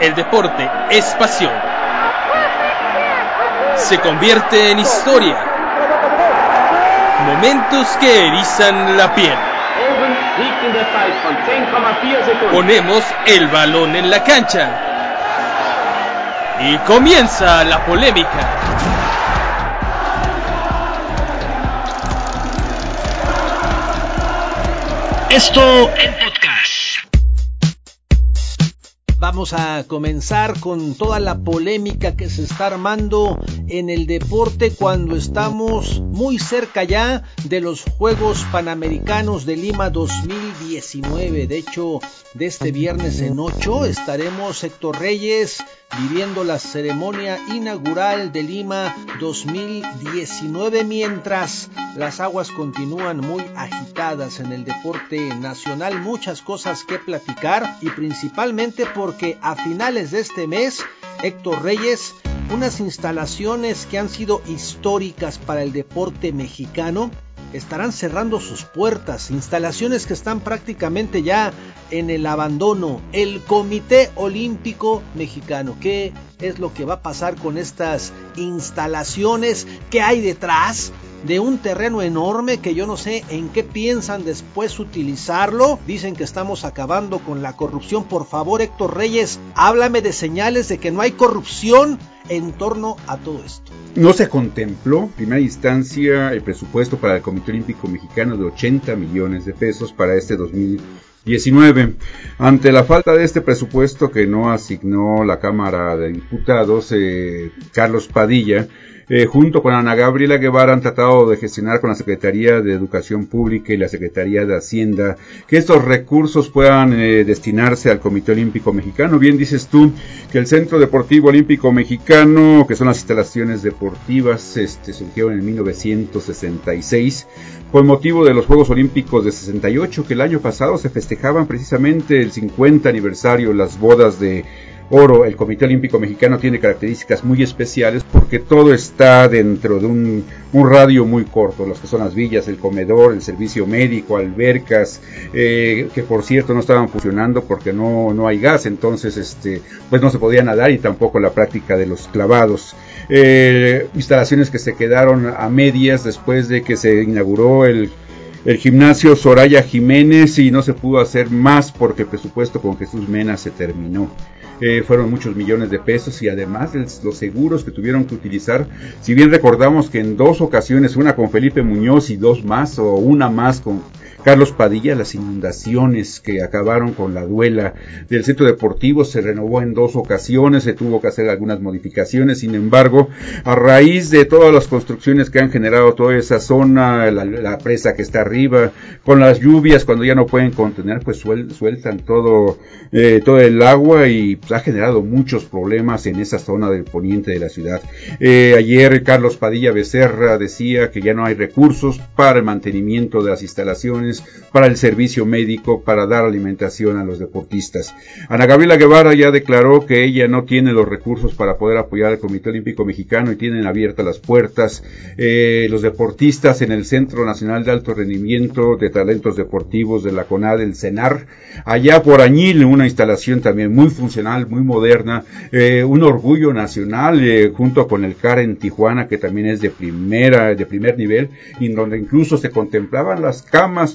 El deporte es pasión. Se convierte en historia. Momentos que erizan la piel. Ponemos el balón en la cancha. Y comienza la polémica. Esto en podcast. Vamos a comenzar con toda la polémica que se está armando en el deporte cuando estamos muy cerca ya de los Juegos Panamericanos de Lima 2019. De hecho, de este viernes en 8 estaremos Héctor Reyes, viviendo la ceremonia inaugural de Lima 2019 mientras las aguas continúan muy agitadas en el deporte nacional, muchas cosas que platicar y principalmente porque a finales de este mes Héctor Reyes, unas instalaciones que han sido históricas para el deporte mexicano, estarán cerrando sus puertas, instalaciones que están prácticamente ya en el abandono. El Comité Olímpico Mexicano, ¿qué es lo que va a pasar con estas instalaciones? ¿Qué hay detrás? de un terreno enorme que yo no sé en qué piensan después utilizarlo. Dicen que estamos acabando con la corrupción. Por favor, Héctor Reyes, háblame de señales de que no hay corrupción en torno a todo esto. No se contempló, en primera instancia, el presupuesto para el Comité Olímpico Mexicano de 80 millones de pesos para este 2019. Ante la falta de este presupuesto que no asignó la Cámara de Diputados, eh, Carlos Padilla, eh, junto con Ana Gabriela Guevara han tratado de gestionar con la Secretaría de Educación Pública y la Secretaría de Hacienda que estos recursos puedan eh, destinarse al Comité Olímpico Mexicano. Bien dices tú que el Centro Deportivo Olímpico Mexicano, que son las instalaciones deportivas, este, surgieron en 1966 con motivo de los Juegos Olímpicos de 68 que el año pasado se festejaban precisamente el 50 aniversario, las bodas de oro, el Comité Olímpico Mexicano tiene características muy especiales porque todo está dentro de un, radio muy corto, las que son las villas, el comedor, el servicio médico, albercas, eh, que por cierto no estaban funcionando porque no, no hay gas, entonces este, pues no se podía nadar y tampoco la práctica de los clavados. Eh, instalaciones que se quedaron a medias después de que se inauguró el el gimnasio Soraya Jiménez y no se pudo hacer más porque el presupuesto con Jesús Mena se terminó. Eh, fueron muchos millones de pesos y además los seguros que tuvieron que utilizar, si bien recordamos que en dos ocasiones, una con Felipe Muñoz y dos más o una más con Carlos Padilla, las inundaciones que acabaron con la duela del centro deportivo se renovó en dos ocasiones, se tuvo que hacer algunas modificaciones, sin embargo, a raíz de todas las construcciones que han generado toda esa zona, la, presa que está arriba, con las lluvias cuando ya no pueden contener, pues sueltan todo, eh, todo el agua y pues, ha generado muchos problemas en esa zona del poniente de la ciudad. Eh, ayer Carlos Padilla Becerra decía que ya no hay recursos para el mantenimiento de las instalaciones para el servicio médico, para dar alimentación a los deportistas. Ana Gabriela Guevara ya declaró que ella no tiene los recursos para poder apoyar al Comité Olímpico Mexicano y tienen abiertas las puertas eh, los deportistas en el Centro Nacional de Alto Rendimiento de Talentos Deportivos de la CONAD, el CENAR, allá por Añil, una instalación también muy funcional, muy moderna, eh, un orgullo nacional eh, junto con el CAR en Tijuana, que también es de primera, de primer nivel, y donde incluso se contemplaban las camas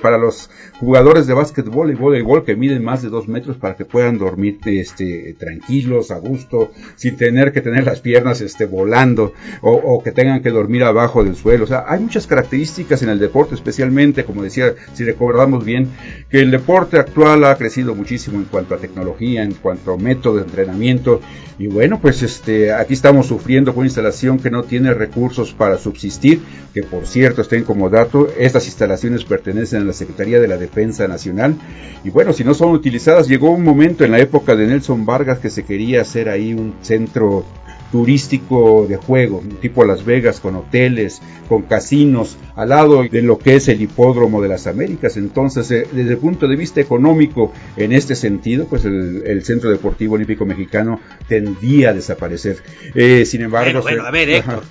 para, los jugadores de básquetbol y voleibol que miden más de dos metros para que puedan dormir este, tranquilos, a gusto, sin tener que tener las piernas este, volando o, que tengan que dormir abajo del suelo. O sea, hay muchas características en el deporte, especialmente, como decía, si recordamos bien, que el deporte actual ha crecido muchísimo en cuanto a tecnología, en cuanto a método de entrenamiento. Y bueno, pues este, aquí estamos sufriendo con una instalación que no tiene recursos para subsistir, que por cierto, estén como dato, estas instalaciones pertenecen a la Secretaría de la Defensa Nacional. Y bueno, si no son utilizadas, llegó un momento en la época de Nelson Vargas que se quería hacer ahí un centro turístico de juego, tipo Las Vegas, con hoteles, con casinos, al lado de lo que es el hipódromo de las Américas. Entonces, eh, desde el punto de vista económico, en este sentido, pues el, Centro Deportivo Olímpico Mexicano tendía a desaparecer. Eh, sin embargo, bueno, a ver, Héctor,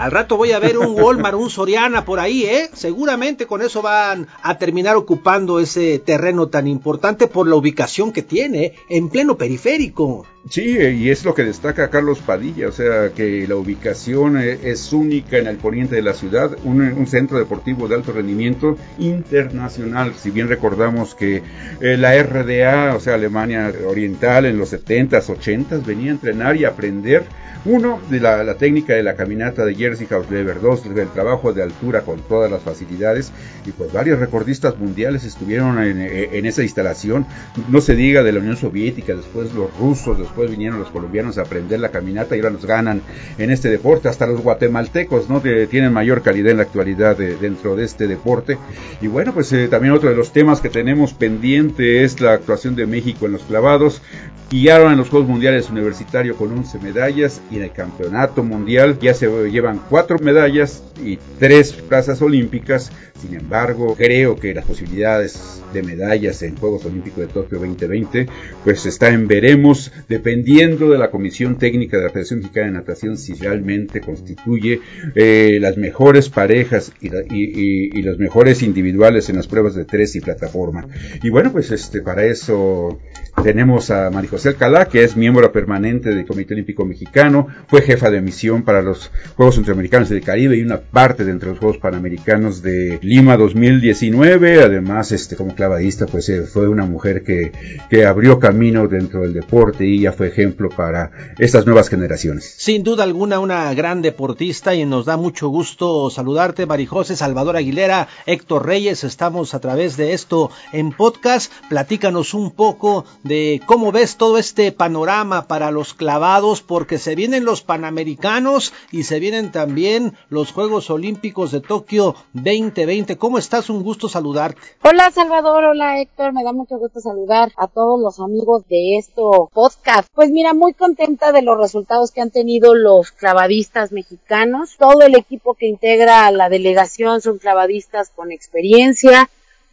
Al rato voy a ver un Walmart, un Soriana por ahí, ¿eh? Seguramente con eso van a terminar ocupando ese terreno tan importante por la ubicación que tiene, en pleno periférico. Sí, y es lo que destaca Carlos Padilla, o sea que la ubicación e, es única en el poniente de la ciudad, un, centro deportivo de alto rendimiento internacional. Si bien recordamos que eh, la RDA, o sea Alemania Oriental en los 70s, 80s, venía a entrenar y aprender uno, de la, técnica de la caminata de Jersey House Lever. Dos, del trabajo de altura con todas las facilidades. Y pues varios recordistas mundiales estuvieron en, esa instalación. No se diga de la Unión Soviética, después los rusos, después vinieron los colombianos a aprender la caminata y ahora nos ganan en este deporte. Hasta los guatemaltecos, ¿no? tienen mayor calidad en la actualidad dentro de este deporte. Y bueno, pues eh, también otro de los temas que tenemos pendiente es la actuación de México en los clavados. Guiaron en los Juegos Mundiales Universitario con 11 medallas y en el Campeonato Mundial ya se llevan 4 medallas y 3 plazas olímpicas. Sin embargo, creo que las posibilidades de medallas en Juegos Olímpicos de Tokio 2020 pues está en veremos dependiendo de la Comisión Técnica de la Federación Mexicana de Natación si realmente constituye eh, las mejores parejas y, y, los mejores individuales en las pruebas de tres y plataforma. Y bueno, pues este para eso tenemos a María José Alcalá, que es miembro permanente del Comité Olímpico Mexicano, fue jefa de misión para los Juegos Centroamericanos del Caribe y una parte de entre los Juegos Panamericanos de Lima 2019. Además, este, como clavadista, pues eh, fue una mujer que, que abrió camino dentro del deporte y ya fue ejemplo para estas nuevas generaciones. Sin duda alguna, una gran deportista y nos da mucho gusto saludarte, Marijose, Salvador Aguilera, Héctor Reyes. Estamos a través de esto en podcast. Platícanos un poco de cómo ves todo este panorama para los clavados, porque se vienen los Panamericanos y se vienen también los Juegos Olímpicos de Tokio 2020. ¿Cómo estás? Un gusto saludarte. Hola Salvador, hola Héctor, me da mucho gusto saludar a todos los amigos de esto podcast. Pues mira, muy contenta de los resultados que han tenido los clavadistas mexicanos. Todo el equipo que integra la delegación son clavadistas con experiencia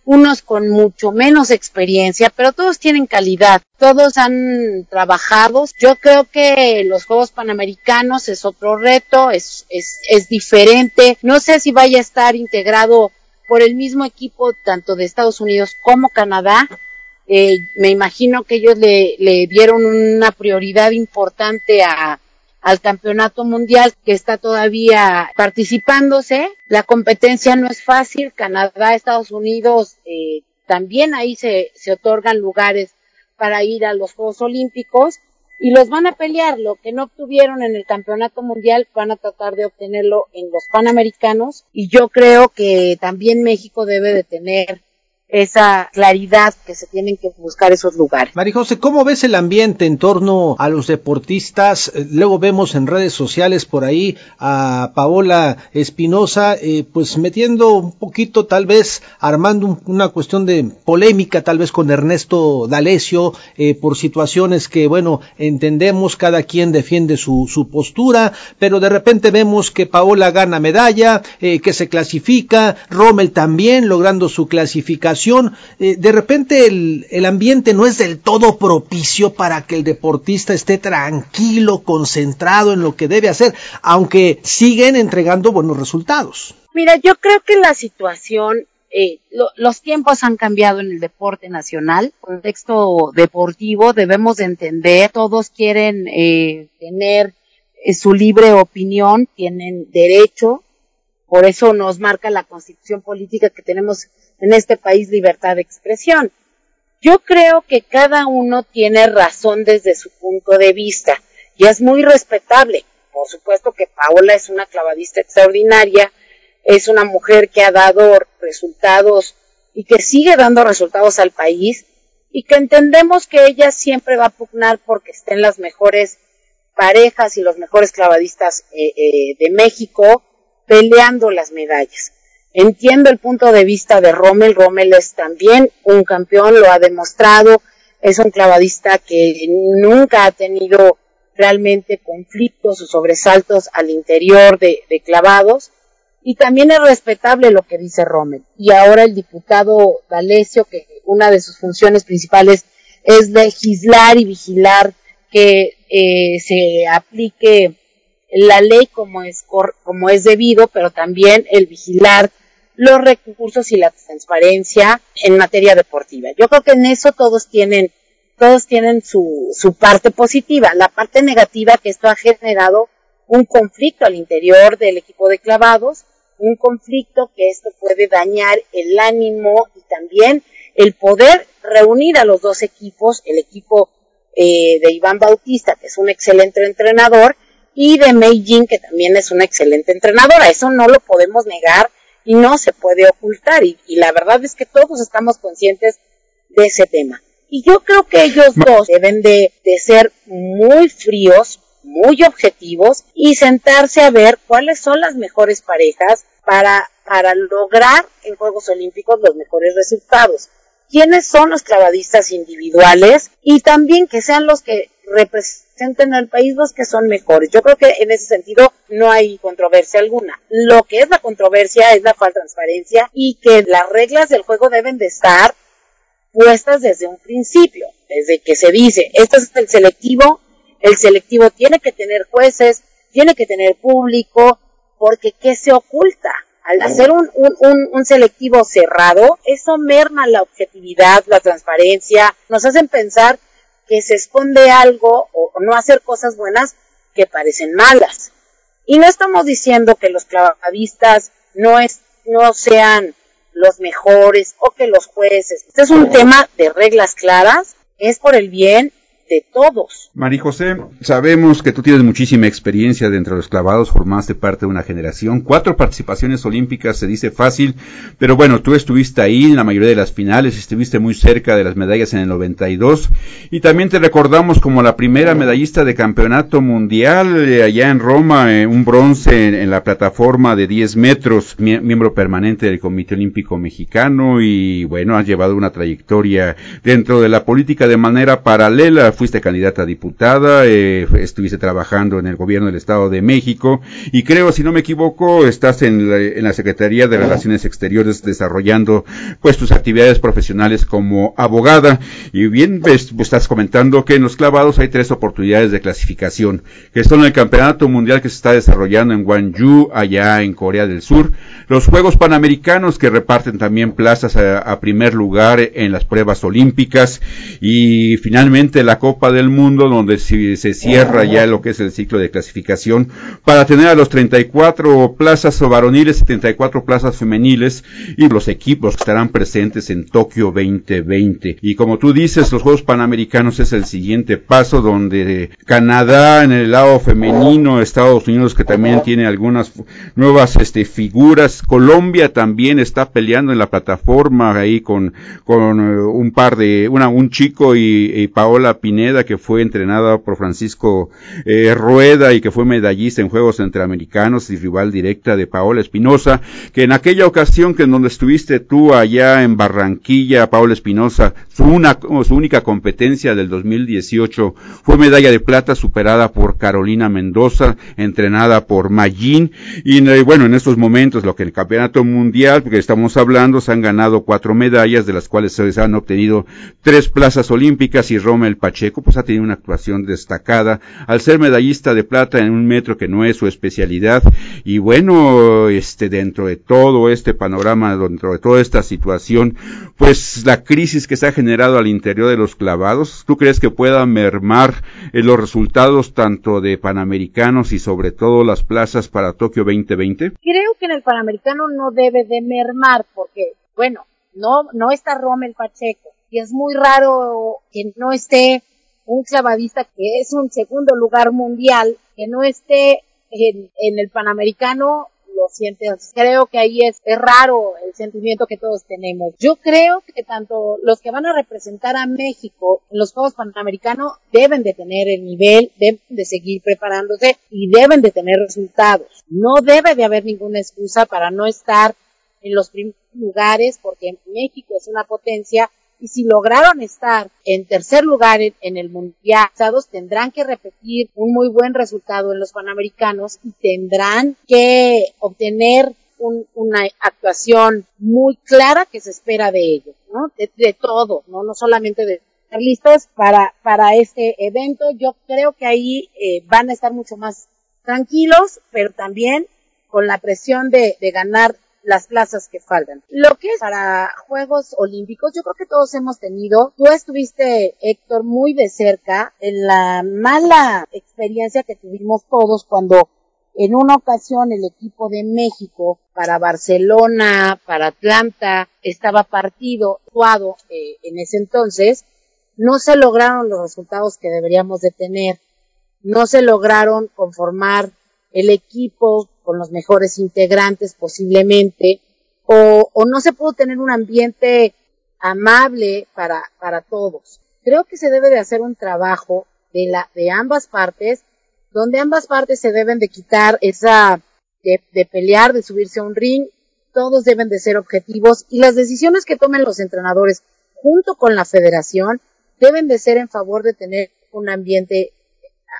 unos con mucho menos experiencia, pero todos tienen calidad, todos han trabajado. Yo creo que los Juegos Panamericanos es otro reto, es, es, es diferente. No sé si vaya a estar integrado por el mismo equipo tanto de Estados Unidos como Canadá. Eh, me imagino que ellos le, dieron una prioridad importante al campeonato mundial que está todavía participándose. La competencia no es fácil. Canadá, Estados Unidos, eh, también ahí se, se otorgan lugares para ir a los Juegos Olímpicos y los van a pelear. Lo que no obtuvieron en el campeonato mundial van a tratar de obtenerlo en los Panamericanos y yo creo que también México debe de tener esa claridad que se tienen que buscar esos lugares. María José, ¿cómo ves el ambiente en torno a los deportistas? Eh, luego vemos en redes sociales por ahí a Paola Espinosa, eh, pues metiendo un poquito, tal vez armando una cuestión de polémica, tal vez con Ernesto D'Alessio, eh, por situaciones que, bueno, entendemos, cada quien defiende su, su postura, pero de repente vemos que Paola gana medalla, que se clasifica, Rommel también logrando su clasificación eh, de repente el, ambiente no es del todo propicio para que el deportista esté tranquilo, concentrado en lo que debe hacer, aunque siguen entregando buenos resultados. Mira, yo creo que la situación eh, los tiempos han cambiado en el deporte nacional, contexto deportivo, debemos entender, todos quieren eh, tener su libre opinión, tienen derecho, por eso nos marca la constitución política que tenemos en este país libertad de expresión. Yo creo que cada uno tiene razón desde su punto de vista y es muy respetable. Por supuesto que Paola es una clavadista extraordinaria, es una mujer que ha dado resultados y que sigue dando resultados al país y que entendemos que ella siempre va a pugnar porque estén las mejores parejas y los mejores clavadistas eh, eh, de México peleando las medallas. Entiendo el punto de vista de Rommel. Rommel es también un campeón, lo ha demostrado. Es un clavadista que nunca ha tenido realmente conflictos o sobresaltos al interior de, clavados. Y también es respetable lo que dice Rommel. Y ahora el diputado D'Alessio, que una de sus funciones principales es legislar y vigilar que eh, se aplique la ley como es, como es debido, pero también el vigilar los recursos y la transparencia en materia deportiva. Yo creo que en eso todos tienen, todos tienen su, su parte positiva. La parte negativa que esto ha generado un conflicto al interior del equipo de clavados, un conflicto que esto puede dañar el ánimo y también el poder reunir a los dos equipos, el equipo eh, de Iván Bautista, que es un excelente entrenador, y de Mei Jin, que también es una excelente entrenadora. Eso no lo podemos negar y no se puede ocultar. Y, la verdad es que todos estamos conscientes de ese tema. Y yo creo que ellos dos deben de, de ser muy fríos, muy objetivos y sentarse a ver cuáles son las mejores parejas para, para lograr en Juegos Olímpicos los mejores resultados. ¿Quiénes son los clavadistas individuales? Y también que sean los que representen al país los que son mejores. Yo creo que en ese sentido no hay controversia alguna. Lo que es la controversia es la falta de transparencia y que las reglas del juego deben de estar puestas desde un principio, desde que se dice, este es el selectivo, el selectivo tiene que tener jueces, tiene que tener público, porque ¿qué se oculta? Al hacer un, un, un, selectivo cerrado, eso merma la objetividad, la transparencia, nos hacen pensar que se esconde algo o, no hacer cosas buenas que parecen malas. Y no estamos diciendo que los clavadistas no, es, no sean los mejores o que los jueces. Este es un tema de reglas claras, es por el bien de todos. María José, sabemos que tú tienes muchísima experiencia dentro de los clavados, formaste parte de una generación, cuatro participaciones olímpicas, se dice fácil, pero bueno, tú estuviste ahí en la mayoría de las finales, estuviste muy cerca de las medallas en el 92 y también te recordamos como la primera medallista de campeonato mundial eh, allá en Roma, eh, un bronce en, la plataforma de 10 metros, miembro permanente del Comité Olímpico Mexicano y bueno, has llevado una trayectoria dentro de la política de manera paralela fuiste candidata a diputada, eh, estuviste trabajando en el gobierno del Estado de México y creo, si no me equivoco, estás en la, en la Secretaría de Relaciones Exteriores desarrollando pues tus actividades profesionales como abogada. Y bien pues, estás comentando que en los clavados hay tres oportunidades de clasificación, que son el Campeonato Mundial que se está desarrollando en Gwangju, allá en Corea del Sur, los Juegos Panamericanos que reparten también plazas a, a primer lugar en las pruebas olímpicas y finalmente la Copa del Mundo, donde se, cierra ya lo que es el ciclo de clasificación, para tener a los 34 plazas varoniles y 34 plazas femeniles y los equipos que estarán presentes en Tokio 2020. Y como tú dices, los Juegos Panamericanos es el siguiente paso, donde Canadá en el lado femenino, Estados Unidos que también tiene algunas nuevas este, figuras, Colombia también está peleando en la plataforma ahí con, con eh, un par de, una, un chico y, y Paola Pineda que fue entrenada por Francisco eh, Rueda y que fue medallista en Juegos Centroamericanos y rival directa de Paola Espinosa, que en aquella ocasión que en donde estuviste tú allá en Barranquilla, Paola Espinosa, su, una, su única competencia del 2018 fue medalla de plata superada por Carolina Mendoza, entrenada por Mayín, y eh, bueno, en estos momentos lo que el campeonato mundial, porque estamos hablando, se han ganado cuatro medallas, de las cuales se han obtenido tres plazas olímpicas y Rommel Pacheco pues ha tenido una actuación destacada al ser medallista de plata en un metro que no es su especialidad y bueno, este dentro de todo este panorama, dentro de toda esta situación, pues la crisis que se ha generado al interior de los clavados, ¿tú crees que pueda mermar en los resultados tanto de Panamericanos y sobre todo las plazas para Tokio 2020? Creo que en el Panamericano no debe de mermar porque, bueno, no, no está Rommel Pacheco y es muy raro que no esté un clavadista que es un segundo lugar mundial, que no esté en, el Panamericano, lo sientes. Creo que ahí es raro el sentimiento que todos tenemos. Yo creo que tanto los que van a representar a México en los Juegos Panamericanos deben de tener el nivel, deben de seguir preparándose y deben de tener resultados. No debe de haber ninguna excusa para no estar en los primeros lugares porque México es una potencia y si lograron estar en tercer lugar en, el mundial, tendrán que repetir un muy buen resultado en los panamericanos y tendrán que obtener una actuación muy clara que se espera de ellos, ¿no? De, todo, ¿no? No solamente de estar listos para, para este evento. Yo creo que ahí eh, van a estar mucho más tranquilos, pero también con la presión de ganar las plazas que faltan. Lo que es para Juegos Olímpicos, yo creo que todos hemos tenido, tú estuviste, Héctor, muy de cerca en la mala experiencia que tuvimos todos cuando en una ocasión el equipo de México para Barcelona, para Atlanta, estaba partido, actuado eh, en ese entonces, no se lograron los resultados que deberíamos de tener, no se lograron conformar el equipo con los mejores integrantes posiblemente, o, no se pudo tener un ambiente amable para, para todos. Creo que se debe de hacer un trabajo de la, de ambas partes donde ambas partes se deben de quitar esa de, de, pelear, de subirse a un ring, todos deben de ser objetivos y las decisiones que tomen los entrenadores junto con la federación deben de ser en favor de tener un ambiente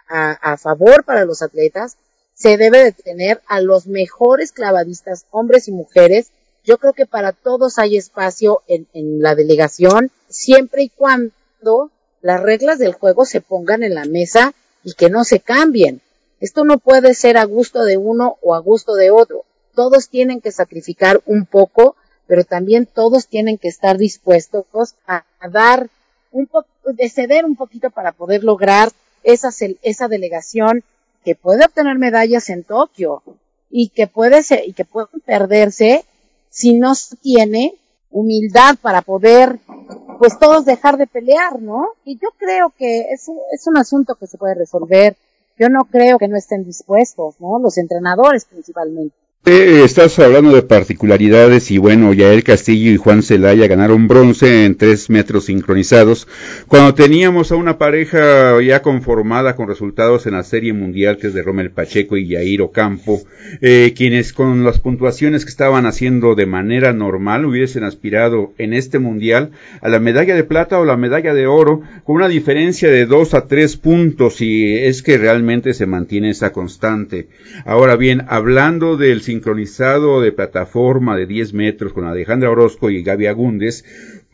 a favor para los atletas, se debe de tener a los mejores clavadistas, hombres y mujeres. Yo creo que para todos hay espacio en, en la delegación, siempre y cuando las reglas del juego se pongan en la mesa y que no se cambien. Esto no puede ser a gusto de uno o a gusto de otro. Todos tienen que sacrificar un poco, pero también todos tienen que estar dispuestos a, dar un poco, de ceder un poquito para poder lograr esa, esa delegación que puede obtener medallas en Tokio y que puede y que pueden perderse si no tiene humildad para poder pues todos dejar de pelear, ¿no? Y yo creo que es un, es un asunto que se puede resolver. Yo no creo que no estén dispuestos, ¿no? Los entrenadores principalmente. Eh, estás hablando de particularidades y bueno, Yael Castillo y Juan Celaya ganaron bronce en tres metros sincronizados cuando teníamos a una pareja ya conformada con resultados en la serie mundial que es de Rommel Pacheco y Yair Ocampo, eh, quienes con las puntuaciones que estaban haciendo de manera normal hubiesen aspirado en este mundial a la medalla de plata o la medalla de oro con una diferencia de dos a tres puntos y es que realmente se mantiene esa constante. Ahora bien, hablando del sincronizado de plataforma de 10 metros con Alejandra Orozco y Gaby Agúndez,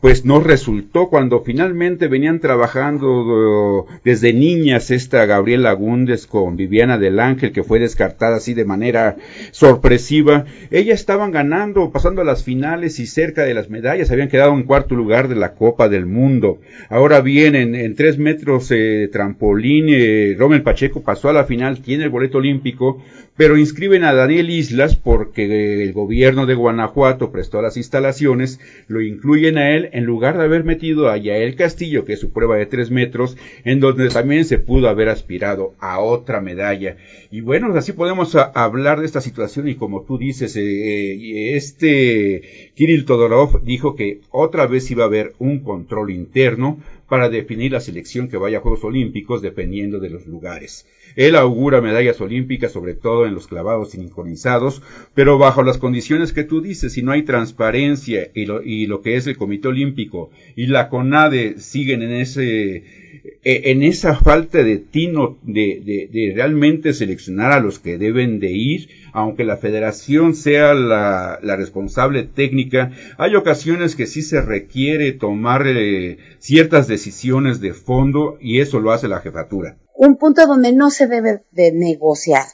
pues no resultó cuando finalmente venían trabajando desde niñas esta Gabriela Agúndez con Viviana del Ángel que fue descartada así de manera sorpresiva. Ellas estaban ganando, pasando a las finales y cerca de las medallas, habían quedado en cuarto lugar de la Copa del Mundo. Ahora bien, en, en tres metros eh, trampolín, eh, Romel Pacheco pasó a la final, tiene el boleto olímpico, pero inscriben a Daniel Islas porque el gobierno de Guanajuato prestó las instalaciones, lo incluyen a él en lugar de haber metido a Yael Castillo, que es su prueba de tres metros, en donde también se pudo haber aspirado a otra medalla. Y bueno, así podemos hablar de esta situación y como tú dices, eh, este Kirill Todorov dijo que otra vez iba a haber un control interno para definir la selección que vaya a Juegos Olímpicos dependiendo de los lugares. Él augura medallas olímpicas, sobre todo en los clavados sincronizados, pero bajo las condiciones que tú dices, si no hay transparencia y lo, y lo que es el Comité Olímpico y la CONADE siguen en ese en esa falta de tino de, realmente seleccionar a los que deben de ir, aunque la federación sea la, la responsable técnica, hay ocasiones que sí se requiere tomar eh, ciertas decisiones de fondo y eso lo hace la jefatura un punto donde no se debe de negociar.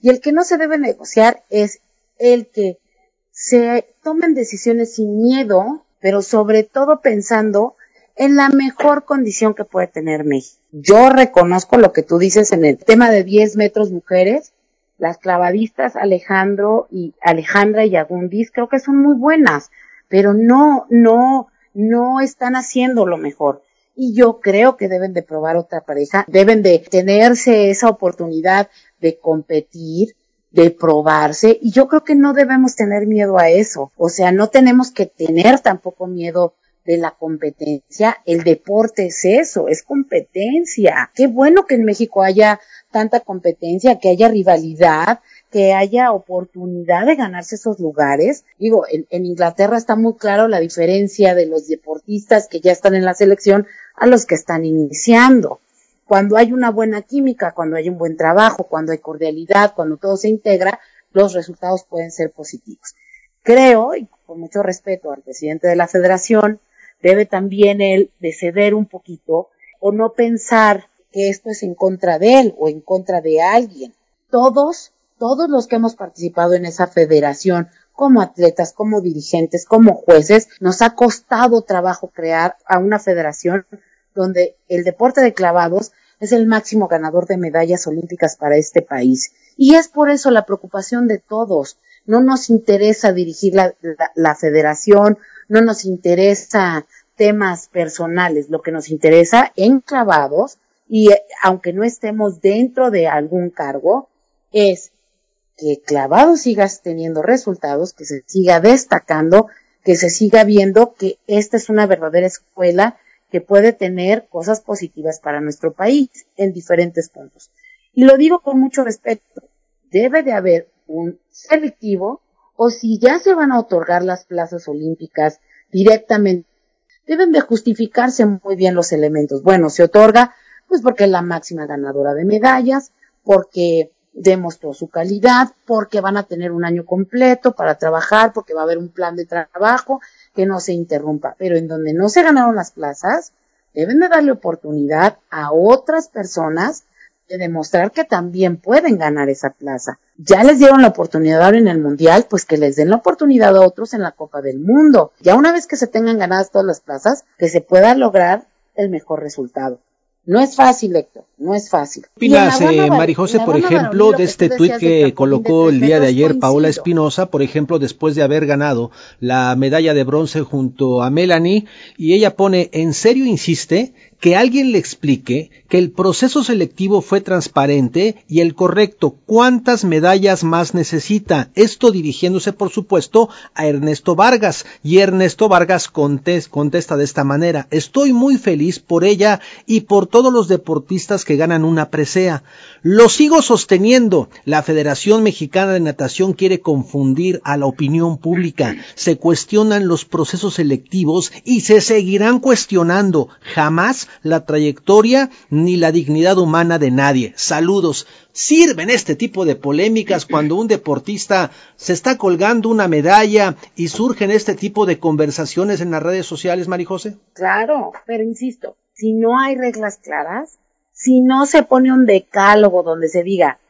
Y el que no se debe negociar es el que se tomen decisiones sin miedo, pero sobre todo pensando en la mejor condición que puede tener México. Yo reconozco lo que tú dices en el tema de 10 metros mujeres, las clavadistas Alejandro y Alejandra y Agundis creo que son muy buenas, pero no, no, no están haciendo lo mejor y yo creo que deben de probar otra pareja, deben de tenerse esa oportunidad de competir, de probarse y yo creo que no debemos tener miedo a eso, o sea, no tenemos que tener tampoco miedo de la competencia, el deporte es eso, es competencia. Qué bueno que en México haya tanta competencia, que haya rivalidad, que haya oportunidad de ganarse esos lugares. Digo, en, Inglaterra está muy claro la diferencia de los deportistas que ya están en la selección a los que están iniciando. Cuando hay una buena química, cuando hay un buen trabajo, cuando hay cordialidad, cuando todo se integra, los resultados pueden ser positivos. Creo, y con mucho respeto al presidente de la federación, debe también él de ceder un poquito o no pensar que esto es en contra de él o en contra de alguien todos, todos los que hemos participado en esa federación, como atletas, como dirigentes, como jueces, nos ha costado trabajo crear a una federación donde el deporte de clavados es el máximo ganador de medallas olímpicas para este país. Y es por eso la preocupación de todos. No nos interesa dirigir la, la, federación, no nos interesa temas personales, lo que nos interesa en clavados, y eh, aunque no estemos dentro de algún cargo, es que clavados sigas teniendo resultados, que se siga destacando, que se siga viendo que esta es una verdadera escuela que puede tener cosas positivas para nuestro país en diferentes puntos. Y lo digo con mucho respeto. Debe de haber un selectivo o si ya se van a otorgar las plazas olímpicas directamente, deben de justificarse muy bien los elementos. Bueno, se otorga pues porque es la máxima ganadora de medallas, porque demostró su calidad, porque van a tener un año completo para trabajar, porque va a haber un plan de trabajo que no se interrumpa. Pero en donde no se ganaron las plazas, deben de darle oportunidad a otras personas de demostrar que también pueden ganar esa plaza. Ya les dieron la oportunidad ahora en el Mundial, pues que les den la oportunidad a otros en la Copa del Mundo. Ya una vez que se tengan ganadas todas las plazas, que se pueda lograr el mejor resultado. No es fácil, Héctor, no es fácil. ¿Qué opinas, eh, Marijose, por ejemplo, de este tuit que colocó el día de ayer Paola Espinosa, por ejemplo, después de haber ganado la medalla de bronce junto a Melanie, y ella pone, en serio insiste, que alguien le explique que el proceso selectivo fue transparente y el correcto. ¿Cuántas medallas más necesita? Esto dirigiéndose, por supuesto, a Ernesto Vargas. Y Ernesto Vargas contesta de esta manera. Estoy muy feliz por ella y por todos los deportistas que ganan una presea. Lo sigo sosteniendo. La Federación Mexicana de Natación quiere confundir a la opinión pública. Se cuestionan los procesos selectivos y se seguirán cuestionando. Jamás la trayectoria ni la dignidad humana de nadie. Saludos. ¿Sirven este tipo de polémicas cuando un deportista se está colgando una medalla y surgen este tipo de conversaciones en las redes sociales, Marijose? Claro, pero insisto, si no hay reglas claras, si no se pone un decálogo donde se diga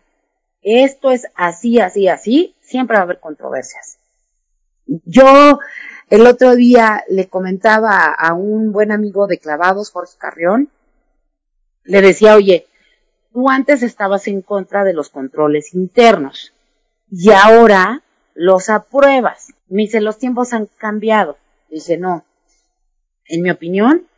esto es así, así, así, siempre va a haber controversias. Yo el otro día le comentaba a un buen amigo de clavados, Jorge Carrión, le decía, oye, tú antes estabas en contra de los controles internos y ahora los apruebas. Me dice, los tiempos han cambiado. Dice, no. En mi opinión,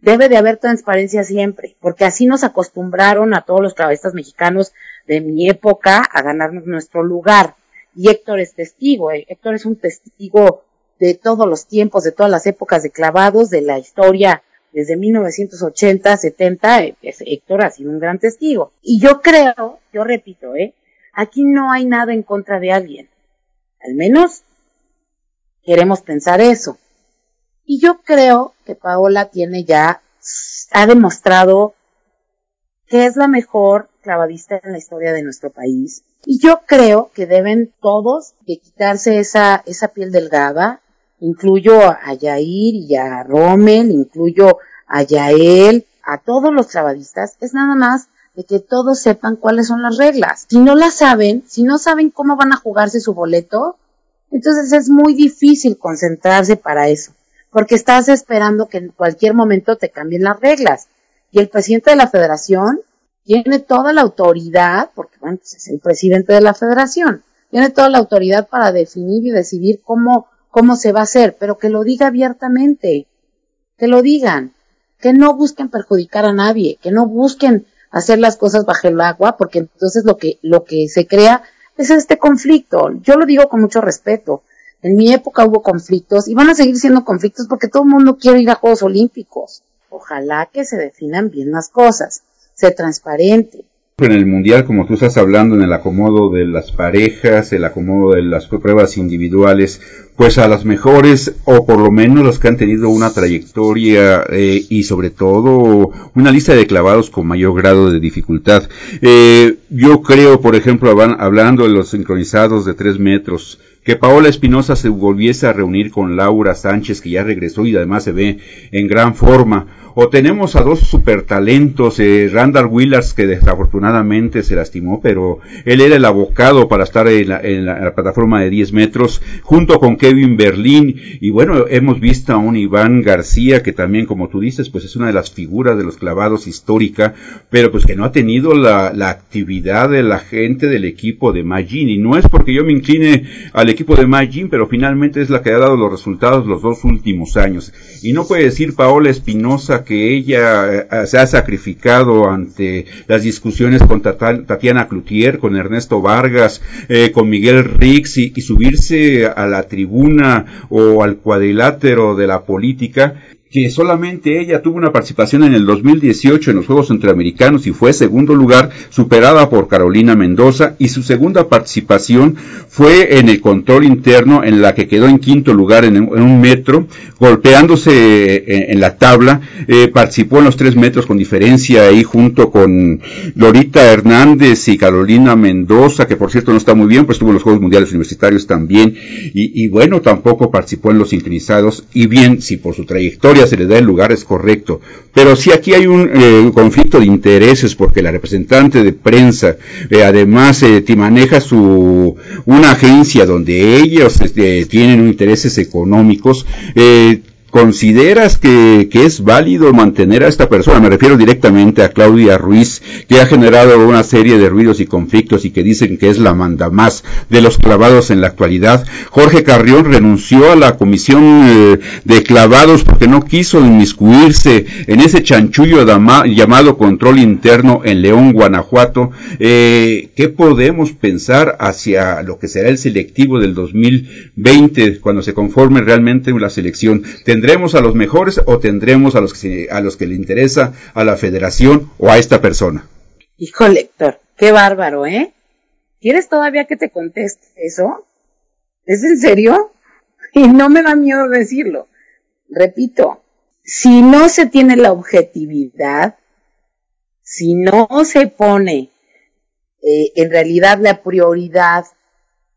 debe de haber transparencia siempre, porque así nos acostumbraron a todos los trabahistas mexicanos de mi época a ganarnos nuestro lugar. Y Héctor es testigo, eh, Héctor es un testigo de todos los tiempos, de todas las épocas de clavados, de la historia desde 1980, 70, eh, Héctor ha sido un gran testigo. Y yo creo, yo repito, ¿eh? Aquí no hay nada en contra de alguien. Al menos queremos pensar eso. Y yo creo que Paola tiene ya, ha demostrado que es la mejor clavadista en la historia de nuestro país. Y yo creo que deben todos de quitarse esa, esa piel delgada, incluyo a Yair y a Rommel, incluyo a Yael, a todos los clavadistas, es nada más de que todos sepan cuáles son las reglas. Si no las saben, si no saben cómo van a jugarse su boleto, entonces es muy difícil concentrarse para eso, porque estás esperando que en cualquier momento te cambien las reglas. Y el presidente de la federación tiene toda la autoridad, porque bueno, pues es el presidente de la federación, tiene toda la autoridad para definir y decidir cómo cómo se va a hacer, pero que lo diga abiertamente, que lo digan, que no busquen perjudicar a nadie, que no busquen hacer las cosas bajo el agua, porque entonces lo que, lo que se crea es este conflicto. Yo lo digo con mucho respeto. En mi época hubo conflictos y van a seguir siendo conflictos porque todo el mundo quiere ir a Juegos Olímpicos. Ojalá que se definan bien las cosas, se transparente, en el mundial, como tú estás hablando, en el acomodo de las parejas, el acomodo de las pruebas individuales, pues a las mejores, o por lo menos los que han tenido una trayectoria eh, y sobre todo una lista de clavados con mayor grado de dificultad. Eh, yo creo, por ejemplo, hablando de los sincronizados de tres metros, que Paola Espinosa se volviese a reunir con Laura Sánchez, que ya regresó y además se ve en gran forma. O tenemos a dos super talentos, eh, Randall Willars, que desafortunadamente se lastimó, pero él era el abocado para estar en la, plataforma de 10 metros, junto con Kevin Berlín, y bueno, hemos visto a un Iván García, que también, como tú dices, pues es una de las figuras de los clavados histórica, pero pues que no ha tenido la, la actividad de la gente del equipo de Magin, y no es porque yo me incline al equipo de Magin, pero finalmente es la que ha dado los resultados los dos últimos años. Y no puede decir Paola Espinosa que ella eh, se ha sacrificado ante las discusiones con Tatiana Cloutier, con Ernesto Vargas, eh, con Miguel Rix y, subirse a la tribuna o al cuadrilátero de la política que solamente ella tuvo una participación en el 2018 en los Juegos Centroamericanos y fue segundo lugar, superada por Carolina Mendoza, y su segunda participación fue en el control interno, en la que quedó en quinto lugar en, un metro, golpeándose eh, en, la tabla, eh, participó en los tres metros con diferencia ahí junto con Lorita Hernández y Carolina Mendoza, que por cierto no está muy bien, pues tuvo los Juegos Mundiales Universitarios también, y, y bueno, tampoco participó en los inclinizados, y bien, si por su trayectoria se le da el lugar es correcto. Pero si aquí hay un eh, conflicto de intereses porque la representante de prensa eh, además eh, maneja su una agencia donde ellos este, tienen intereses económicos, ¿Consideras que, que, es válido mantener a esta persona? Me refiero directamente a Claudia Ruiz, que ha generado una serie de ruidos y conflictos y que dicen que es la manda más de los clavados en la actualidad. Jorge Carrión renunció a la comisión eh, de clavados porque no quiso inmiscuirse en ese chanchullo llamado control interno en León, Guanajuato. Eh, ¿Qué podemos pensar hacia lo que será el selectivo del 2020 cuando se conforme realmente la selección? ¿Tendremos a los mejores o tendremos a los que, a los que le interesa a la federación o a esta persona? Híjole, Héctor, qué bárbaro, ¿eh? ¿Quieres todavía que te conteste eso? ¿Es en serio? Y no me da miedo decirlo. Repito, si no se tiene la objetividad, si no se pone eh, en realidad la prioridad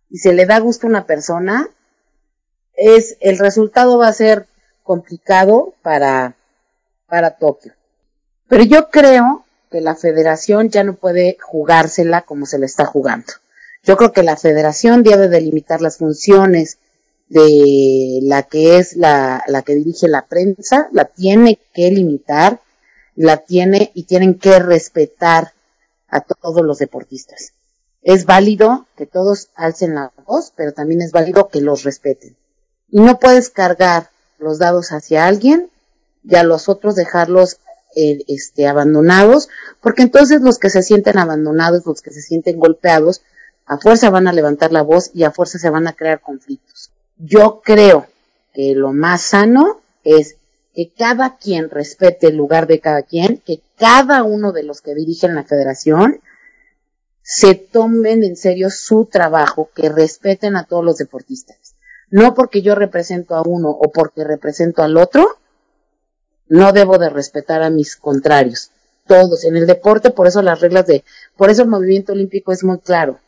y se le da gusto a una persona, es el resultado va a ser complicado para, para Tokio. Pero yo creo que la federación ya no puede jugársela como se le está jugando. Yo creo que la federación debe delimitar las funciones de la que es la, la que dirige la prensa, la tiene que limitar, la tiene y tienen que respetar a todos los deportistas. Es válido que todos alcen la voz, pero también es válido que los respeten. Y no puedes cargar los dados hacia alguien y a los otros dejarlos eh, este, abandonados, porque entonces los que se sienten abandonados, los que se sienten golpeados, a fuerza van a levantar la voz y a fuerza se van a crear conflictos. Yo creo que lo más sano es que cada quien respete el lugar de cada quien, que cada uno de los que dirigen la federación se tomen en serio su trabajo, que respeten a todos los deportistas no porque yo represento a uno o porque represento al otro, no debo de respetar a mis contrarios. Todos. En el deporte, por eso las reglas de, por eso el movimiento olímpico es muy claro.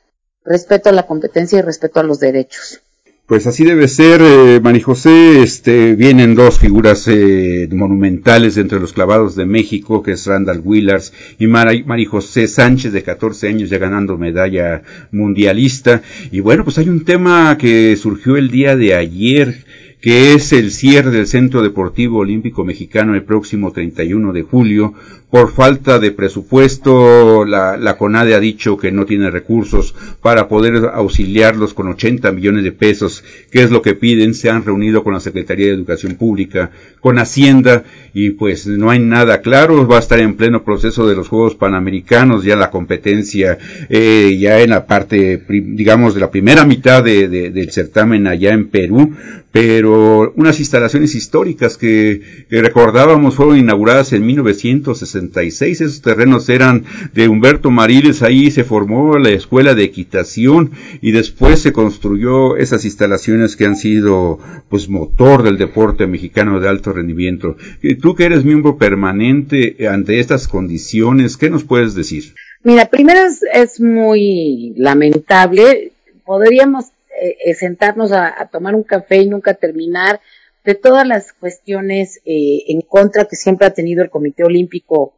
Respeto a la competencia y respeto a los derechos. Pues así debe ser, eh, Mari José. Este, vienen dos figuras eh, monumentales entre los clavados de México, que es Randall Willars y Mari, José Sánchez, de 14 años, ya ganando medalla mundialista. Y bueno, pues hay un tema que surgió el día de ayer que es el cierre del Centro Deportivo Olímpico Mexicano el próximo 31 de julio. Por falta de presupuesto, la, la, CONADE ha dicho que no tiene recursos para poder auxiliarlos con 80 millones de pesos, que es lo que piden. Se han reunido con la Secretaría de Educación Pública, con Hacienda, y pues no hay nada claro. Va a estar en pleno proceso de los Juegos Panamericanos, ya la competencia, eh, ya en la parte, digamos, de la primera mitad de, del certamen allá en Perú, pero unas instalaciones históricas que, recordábamos fueron inauguradas en 1966. Esos terrenos eran de Humberto Mariles, ahí se formó la escuela de equitación y después se construyó esas instalaciones que han sido pues motor del deporte mexicano de alto rendimiento. Tú que eres miembro permanente ante estas condiciones, ¿qué nos puedes decir? Mira, primero es muy lamentable. Podríamos eh, sentarnos a, tomar un café y nunca terminar de todas las cuestiones en contra que siempre ha tenido el Comité Olímpico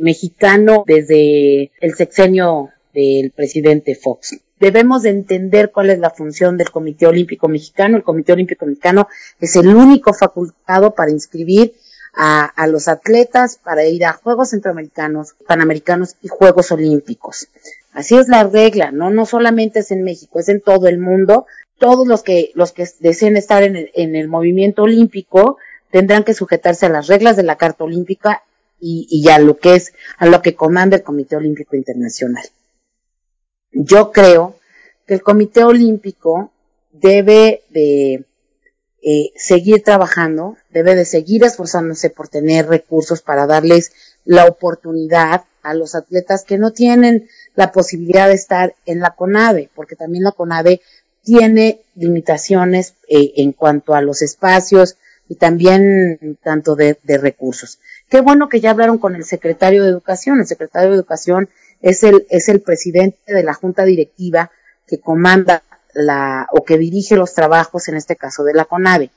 Mexicano desde el sexenio del presidente Fox. Debemos de entender cuál es la función del Comité Olímpico Mexicano. El Comité Olímpico Mexicano es el único facultado para inscribir a, los atletas para ir a Juegos Centroamericanos, Panamericanos y Juegos Olímpicos. Así es la regla, ¿no? No solamente es en México, es en todo el mundo. Todos los que, los que deseen estar en el, en el movimiento olímpico tendrán que sujetarse a las reglas de la Carta Olímpica y, y a lo que es, a lo que comanda el Comité Olímpico Internacional. Yo creo que el Comité Olímpico debe de eh, seguir trabajando, debe de seguir esforzándose por tener recursos para darles la oportunidad a los atletas que no tienen la posibilidad de estar en la CONADE, porque también la CONADE tiene limitaciones eh, en cuanto a los espacios y también tanto de, de, recursos. Qué bueno que ya hablaron con el secretario de Educación. El secretario de Educación es el, es el presidente de la Junta Directiva que comanda la, o que dirige los trabajos, en este caso de la CONAVE.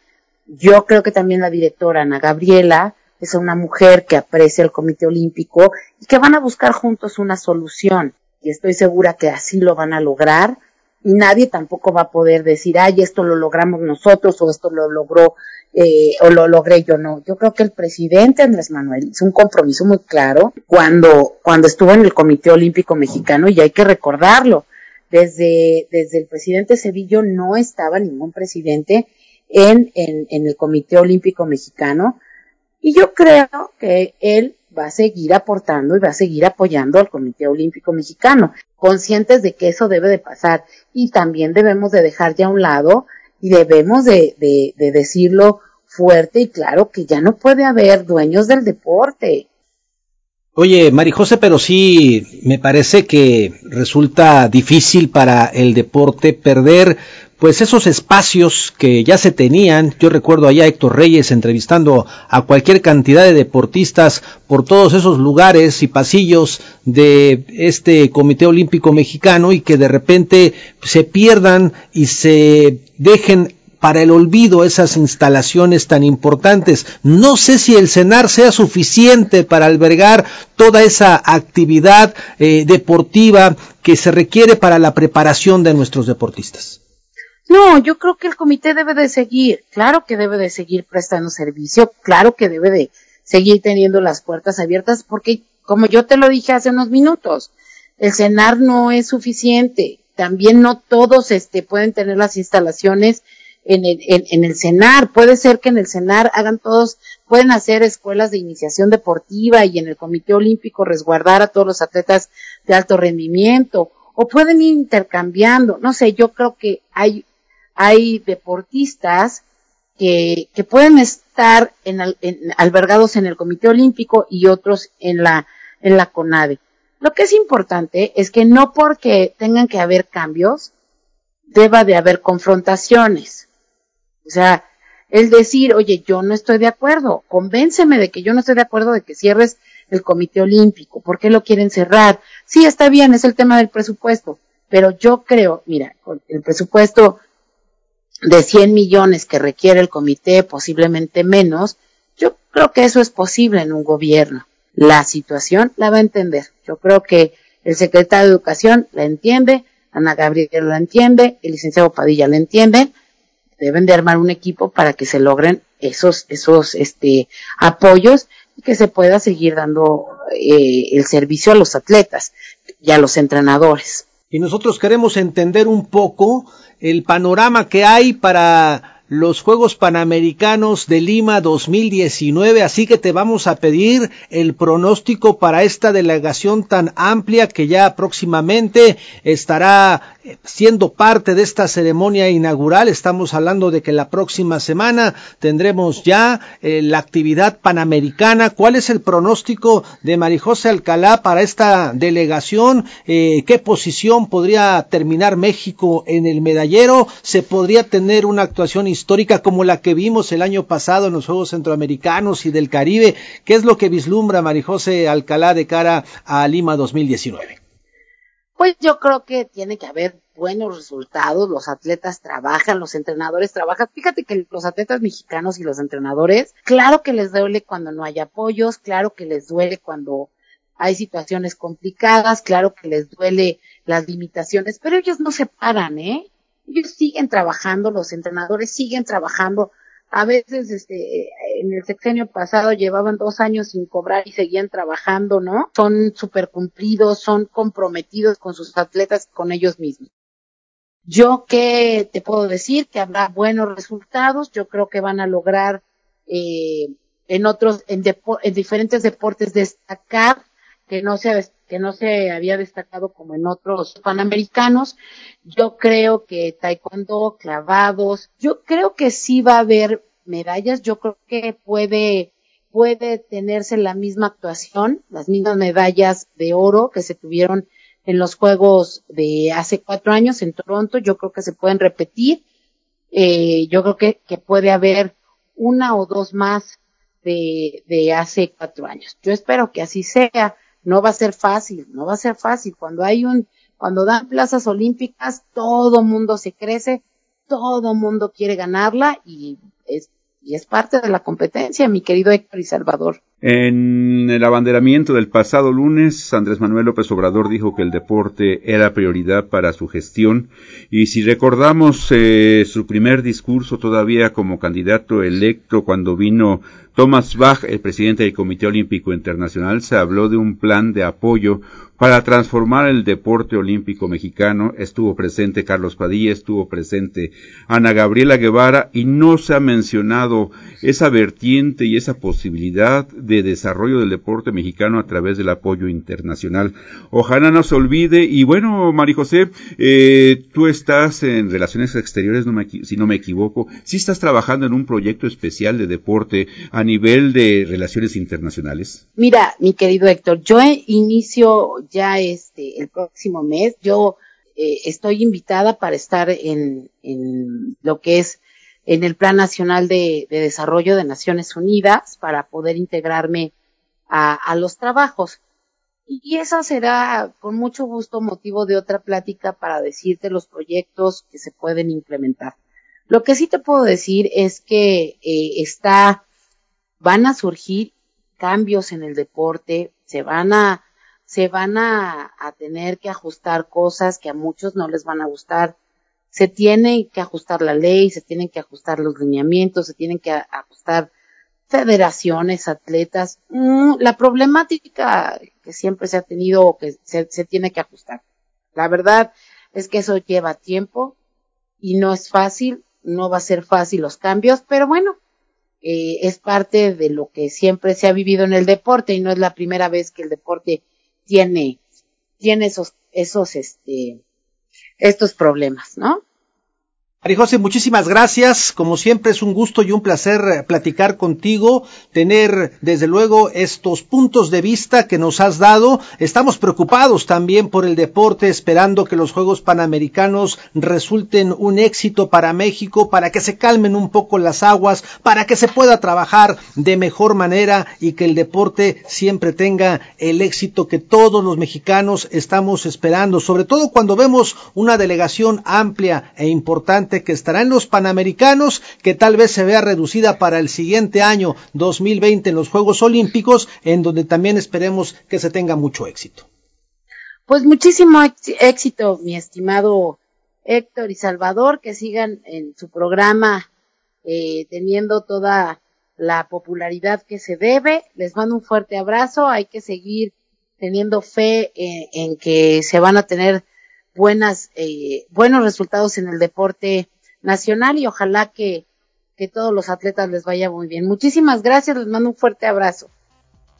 Yo creo que también la directora Ana Gabriela es una mujer que aprecia el Comité Olímpico y que van a buscar juntos una solución. Y estoy segura que así lo van a lograr. Y nadie tampoco va a poder decir, ay, esto lo logramos nosotros o esto lo logró eh, o lo logré yo. No, yo creo que el presidente Andrés Manuel hizo un compromiso muy claro cuando, cuando estuvo en el Comité Olímpico Mexicano y hay que recordarlo desde, desde el presidente Sevillo no estaba ningún presidente en, en, en el Comité Olímpico Mexicano y yo creo que él va a seguir aportando y va a seguir apoyando al Comité Olímpico Mexicano, conscientes de que eso debe de pasar y también debemos de dejar ya a un lado y debemos de, de, de decirlo fuerte y claro que ya no puede haber dueños del deporte. Oye, Marijose, pero sí me parece que resulta difícil para el deporte perder pues esos espacios que ya se tenían. Yo recuerdo allá a Héctor Reyes entrevistando a cualquier cantidad de deportistas por todos esos lugares y pasillos de este Comité Olímpico Mexicano y que de repente se pierdan y se dejen para el olvido esas instalaciones tan importantes. No sé si el CENAR sea suficiente para albergar toda esa actividad eh, deportiva que se requiere para la preparación de nuestros deportistas. No, yo creo que el comité debe de seguir, claro que debe de seguir prestando servicio, claro que debe de seguir teniendo las puertas abiertas, porque como yo te lo dije hace unos minutos, el CENAR no es suficiente, también no todos este, pueden tener las instalaciones en el, en, el CENAR. Puede ser que en el CENAR hagan todos, pueden hacer escuelas de iniciación deportiva y en el Comité Olímpico resguardar a todos los atletas de alto rendimiento. O pueden ir intercambiando. No sé, yo creo que hay, hay deportistas que, que pueden estar en, albergados en el Comité Olímpico y otros en la, en la CONADE. Lo que es importante es que no porque tengan que haber cambios, deba de haber confrontaciones. O sea, el decir, oye, yo no estoy de acuerdo, convénceme de que yo no estoy de acuerdo de que cierres el Comité Olímpico, ¿por qué lo quieren cerrar? Sí, está bien, es el tema del presupuesto, pero yo creo, mira, el presupuesto de 100 millones que requiere el comité, posiblemente menos, yo creo que eso es posible en un gobierno. La situación la va a entender. Yo creo que el secretario de Educación la entiende, Ana Gabriela la entiende, el licenciado Padilla la entiende, deben de armar un equipo para que se logren esos, esos, este, apoyos y que se pueda seguir dando eh, el servicio a los atletas y a los entrenadores. Y nosotros queremos entender un poco el panorama que hay para los Juegos Panamericanos de Lima 2019, así que te vamos a pedir el pronóstico para esta delegación tan amplia que ya próximamente estará eh, siendo parte de esta ceremonia inaugural. Estamos hablando de que la próxima semana tendremos ya eh, la actividad panamericana. ¿Cuál es el pronóstico de Marijose Alcalá para esta delegación? Eh, ¿Qué posición podría terminar México en el medallero? ¿Se podría tener una actuación histórica como la que vimos el año pasado en los Juegos Centroamericanos y del Caribe. ¿Qué es lo que vislumbra Marijose Alcalá de cara a Lima 2019? Pues yo creo que tiene que haber buenos resultados, los atletas trabajan, los entrenadores trabajan. Fíjate que los atletas mexicanos y los entrenadores, claro que les duele cuando no hay apoyos, claro que les duele cuando hay situaciones complicadas, claro que les duele las limitaciones, pero ellos no se paran, ¿eh? Ellos siguen trabajando, los entrenadores siguen trabajando. A veces, este, en el sexenio pasado llevaban dos años sin cobrar y seguían trabajando, ¿no? Son súper cumplidos, son comprometidos con sus atletas, con ellos mismos. Yo qué te puedo decir que habrá buenos resultados. Yo creo que van a lograr eh, en otros, en, en diferentes deportes destacar que no se que no se había destacado como en otros panamericanos. Yo creo que taekwondo, clavados, yo creo que sí va a haber medallas. Yo creo que puede puede tenerse la misma actuación, las mismas medallas de oro que se tuvieron en los Juegos de hace cuatro años en Toronto. Yo creo que se pueden repetir. Eh, yo creo que, que puede haber una o dos más de, de hace cuatro años. Yo espero que así sea. No va a ser fácil, no va a ser fácil. Cuando hay un, cuando dan plazas olímpicas, todo mundo se crece, todo mundo quiere ganarla y es, y es parte de la competencia, mi querido Héctor y Salvador. En el abanderamiento del pasado lunes, Andrés Manuel López Obrador dijo que el deporte era prioridad para su gestión y si recordamos eh, su primer discurso todavía como candidato electo cuando vino Thomas Bach, el presidente del Comité Olímpico Internacional, se habló de un plan de apoyo para transformar el deporte olímpico mexicano. Estuvo presente Carlos Padilla, estuvo presente Ana Gabriela Guevara y no se ha mencionado esa vertiente y esa posibilidad de desarrollo del deporte mexicano a través del apoyo internacional. Ojalá no se olvide. Y bueno, María José, eh, tú estás en Relaciones Exteriores, si no me equivoco. si estás trabajando en un proyecto especial de deporte a nivel de relaciones internacionales? Mira, mi querido Héctor, yo inicio ya este el próximo mes. Yo eh, estoy invitada para estar en lo que es en el Plan Nacional de, de Desarrollo de Naciones Unidas para poder integrarme a, los trabajos. Y eso será con mucho gusto motivo de otra plática para decirte los proyectos que se pueden implementar. Lo que sí te puedo decir es que eh, está van a surgir cambios en el deporte, se van a, se van a, tener que ajustar cosas que a muchos no les van a gustar. Se tiene que ajustar la ley, se tienen que ajustar los lineamientos, se tienen que ajustar federaciones, atletas. Mm, la problemática que siempre se ha tenido que se, se tiene que ajustar. La verdad es que eso lleva tiempo y no es fácil, no va a ser fácil los cambios, pero bueno, eh, es parte de lo que siempre se ha vivido en el deporte y no es la primera vez que el deporte tiene, tiene esos, esos, este, estos problemas, ¿no? María José, muchísimas gracias. Como siempre es un gusto y un placer eh, platicar contigo, tener desde luego estos puntos de vista que nos has dado. Estamos preocupados también por el deporte, esperando que los Juegos Panamericanos resulten un éxito para México, para que se calmen un poco las aguas, para que se pueda trabajar de mejor manera y que el deporte siempre tenga el éxito que todos los mexicanos estamos esperando, sobre todo cuando vemos una delegación amplia e importante que estará en los Panamericanos, que tal vez se vea reducida para el siguiente año 2020 en los Juegos Olímpicos, en donde también esperemos que se tenga mucho éxito. Pues muchísimo éxito, mi estimado Héctor y Salvador, que sigan en su programa eh, teniendo toda la popularidad que se debe. Les mando un fuerte abrazo. Hay que seguir teniendo fe en, en que se van a tener buenas, eh, buenos resultados en el deporte nacional y ojalá que, que todos los atletas les vaya muy bien. Muchísimas gracias, les mando un fuerte abrazo.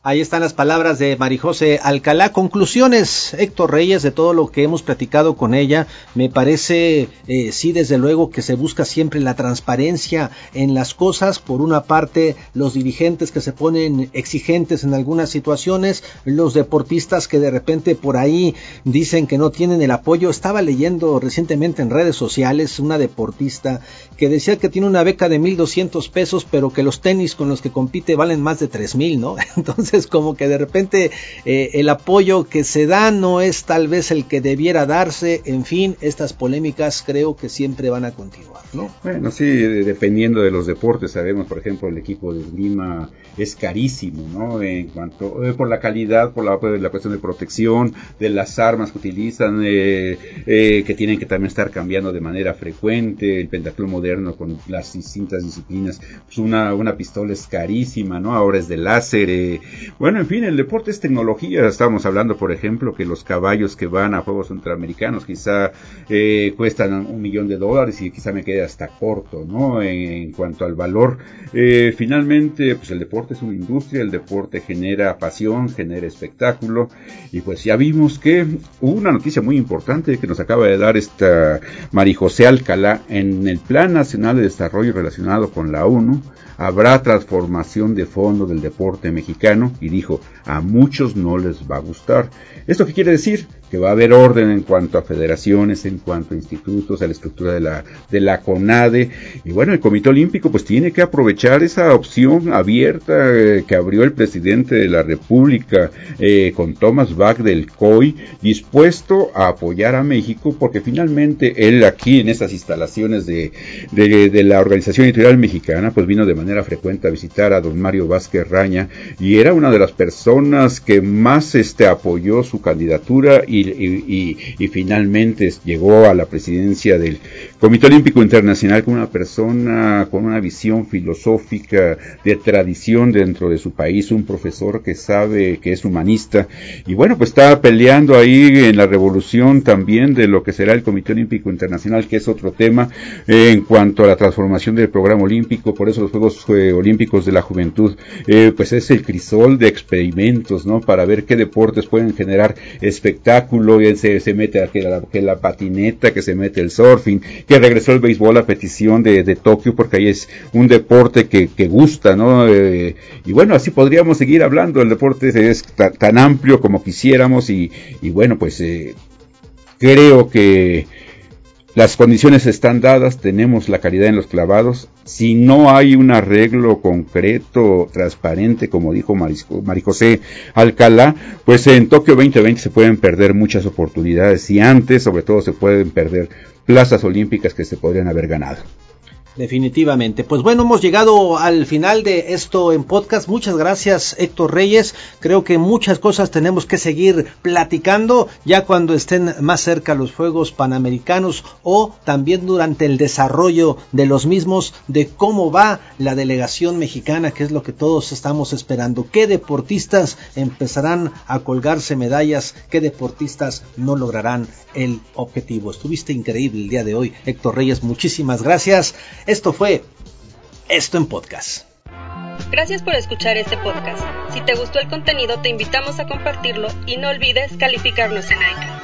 Ahí están las palabras de Marijose Alcalá. Conclusiones, Héctor Reyes, de todo lo que hemos platicado con ella. Me parece, eh, sí, desde luego que se busca siempre la transparencia en las cosas. Por una parte, los dirigentes que se ponen exigentes en algunas situaciones, los deportistas que de repente por ahí dicen que no tienen el apoyo. Estaba leyendo recientemente en redes sociales una deportista que decía que tiene una beca de 1.200 pesos, pero que los tenis con los que compite valen más de 3.000, ¿no? Entonces, como que de repente eh, el apoyo que se da no es tal vez el que debiera darse. En fin, estas polémicas creo que siempre van a continuar, ¿no? Bueno, sí, dependiendo de los deportes, sabemos, por ejemplo, el equipo de Lima es carísimo, ¿no? En cuanto eh, por la calidad, por la, la, cuestión de protección, de las armas que utilizan, eh, que tienen que también estar cambiando de manera frecuente, el pentatlón moderno con las distintas disciplinas, pues una, una pistola es carísima, ¿no? Ahora es de láser, eh, bueno, en fin, el deporte es tecnología, estábamos hablando, por ejemplo, que los caballos que van a Juegos Centroamericanos quizá eh, cuestan un millón de dólares y quizá me quede hasta corto, ¿no? En, cuanto al valor, eh, finalmente, pues el deporte es una industria, el deporte genera pasión, genera espectáculo. Y pues ya vimos que hubo una noticia muy importante que nos acaba de dar esta María José Alcalá en el Plan Nacional de Desarrollo relacionado con la ONU habrá transformación de fondo del deporte mexicano y dijo, a muchos no les va a gustar. ¿Esto qué quiere decir? Que va a haber orden en cuanto a federaciones, en cuanto a institutos, a la estructura de la, de la CONADE. Y bueno, el Comité Olímpico pues tiene que aprovechar esa opción abierta eh, que abrió el presidente de la República eh, con Thomas Bach del COI, dispuesto a apoyar a México porque finalmente él aquí en esas instalaciones de, de, de la Organización Editorial Mexicana pues vino de manera frecuente a visitar a don Mario Vázquez Raña y era una de las personas que más este, apoyó su candidatura y, y, y, finalmente llegó a la presidencia del Comité Olímpico Internacional con una persona con una visión filosófica de tradición dentro de su país, un profesor que sabe que es humanista. Y bueno, pues está peleando ahí en la revolución también de lo que será el Comité Olímpico Internacional, que es otro tema eh, en cuanto a la transformación del programa olímpico, por eso los Juegos Olímpicos de la Juventud, eh, pues es el crisol de experimentos, ¿no? Para ver qué deportes pueden generar espectáculo, y se, se mete que la, patineta, que se mete el surfing, que regresó el béisbol a petición de, de Tokio, porque ahí es un deporte que, que gusta, ¿no? Eh, y bueno, así podríamos seguir hablando, el deporte es tan, tan amplio como quisiéramos y, y bueno, pues eh, creo que las condiciones están dadas, tenemos la calidad en los clavados. Si no hay un arreglo concreto, transparente, como dijo Maricosé Alcalá, pues en Tokio 2020 se pueden perder muchas oportunidades y antes, sobre todo, se pueden perder plazas olímpicas que se podrían haber ganado. Definitivamente. Pues bueno, hemos llegado al final de esto en podcast. Muchas gracias Héctor Reyes. Creo que muchas cosas tenemos que seguir platicando ya cuando estén más cerca los Juegos Panamericanos o también durante el desarrollo de los mismos de cómo va la delegación mexicana, que es lo que todos estamos esperando. ¿Qué deportistas empezarán a colgarse medallas? ¿Qué deportistas no lograrán el objetivo? Estuviste increíble el día de hoy, Héctor Reyes. Muchísimas gracias. Esto fue Esto en Podcast. Gracias por escuchar este podcast. Si te gustó el contenido, te invitamos a compartirlo y no olvides calificarnos en iTunes.